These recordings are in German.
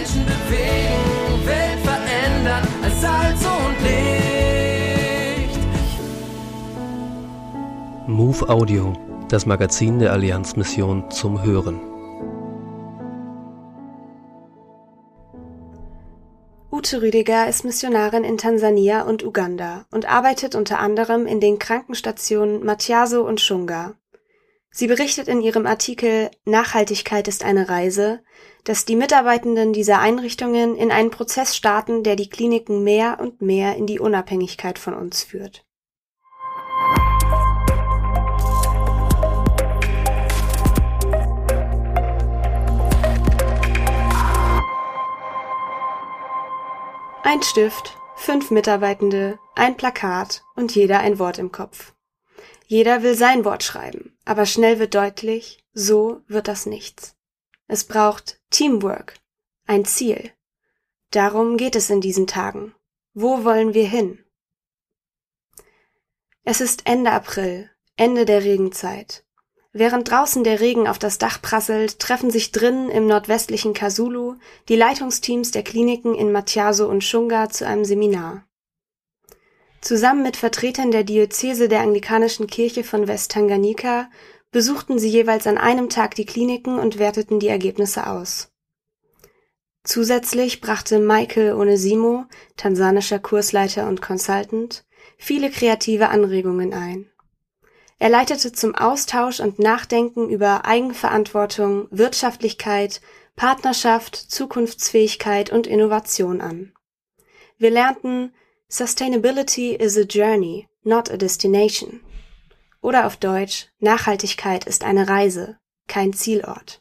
Menschen bewegen, Welt verändern als Salz und Licht. Move Audio, das Magazin der Allianzmission zum Hören. Ute Rüdiger ist Missionarin in Tansania und Uganda und arbeitet unter anderem in den Krankenstationen Matiaso und Shunga. Sie berichtet in ihrem Artikel Nachhaltigkeit ist eine Reise, dass die Mitarbeitenden dieser Einrichtungen in einen Prozess starten, der die Kliniken mehr und mehr in die Unabhängigkeit von uns führt. Ein Stift, fünf Mitarbeitende, ein Plakat und jeder ein Wort im Kopf. Jeder will sein Wort schreiben, aber schnell wird deutlich, so wird das nichts. Es braucht Teamwork, ein Ziel. Darum geht es in diesen Tagen. Wo wollen wir hin? Es ist Ende April, Ende der Regenzeit. Während draußen der Regen auf das Dach prasselt, treffen sich drinnen im nordwestlichen Kasulu die Leitungsteams der Kliniken in Matiaso und Shunga zu einem Seminar. Zusammen mit Vertretern der Diözese der Anglikanischen Kirche von Westtanganyika besuchten sie jeweils an einem Tag die Kliniken und werteten die Ergebnisse aus. Zusätzlich brachte Michael Onesimo, tansanischer Kursleiter und Consultant, viele kreative Anregungen ein. Er leitete zum Austausch und Nachdenken über Eigenverantwortung, Wirtschaftlichkeit, Partnerschaft, Zukunftsfähigkeit und Innovation an. Wir lernten Sustainability is a journey, not a destination. Oder auf Deutsch, Nachhaltigkeit ist eine Reise, kein Zielort.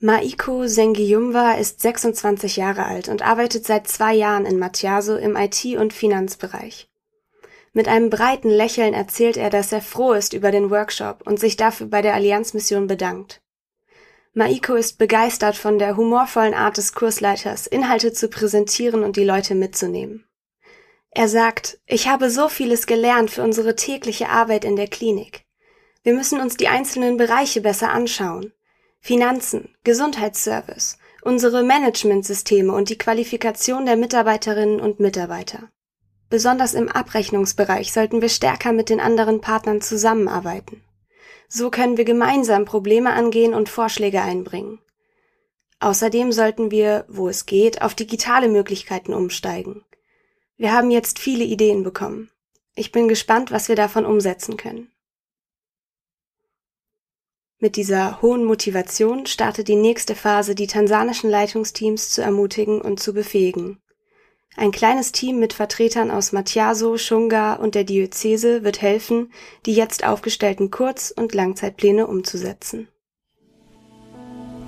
Maiko Sengiyumwa ist 26 Jahre alt und arbeitet seit zwei Jahren in Matiaso im IT- und Finanzbereich. Mit einem breiten Lächeln erzählt er, dass er froh ist über den Workshop und sich dafür bei der Allianzmission bedankt. Maiko ist begeistert von der humorvollen Art des Kursleiters, Inhalte zu präsentieren und die Leute mitzunehmen. Er sagt, ich habe so vieles gelernt für unsere tägliche Arbeit in der Klinik. Wir müssen uns die einzelnen Bereiche besser anschauen. Finanzen, Gesundheitsservice, unsere Managementsysteme und die Qualifikation der Mitarbeiterinnen und Mitarbeiter. Besonders im Abrechnungsbereich sollten wir stärker mit den anderen Partnern zusammenarbeiten. So können wir gemeinsam Probleme angehen und Vorschläge einbringen. Außerdem sollten wir, wo es geht, auf digitale Möglichkeiten umsteigen. Wir haben jetzt viele Ideen bekommen. Ich bin gespannt, was wir davon umsetzen können. Mit dieser hohen Motivation startet die nächste Phase, die tansanischen Leitungsteams zu ermutigen und zu befähigen. Ein kleines Team mit Vertretern aus Matiaso, Shunga und der Diözese wird helfen, die jetzt aufgestellten Kurz- und Langzeitpläne umzusetzen.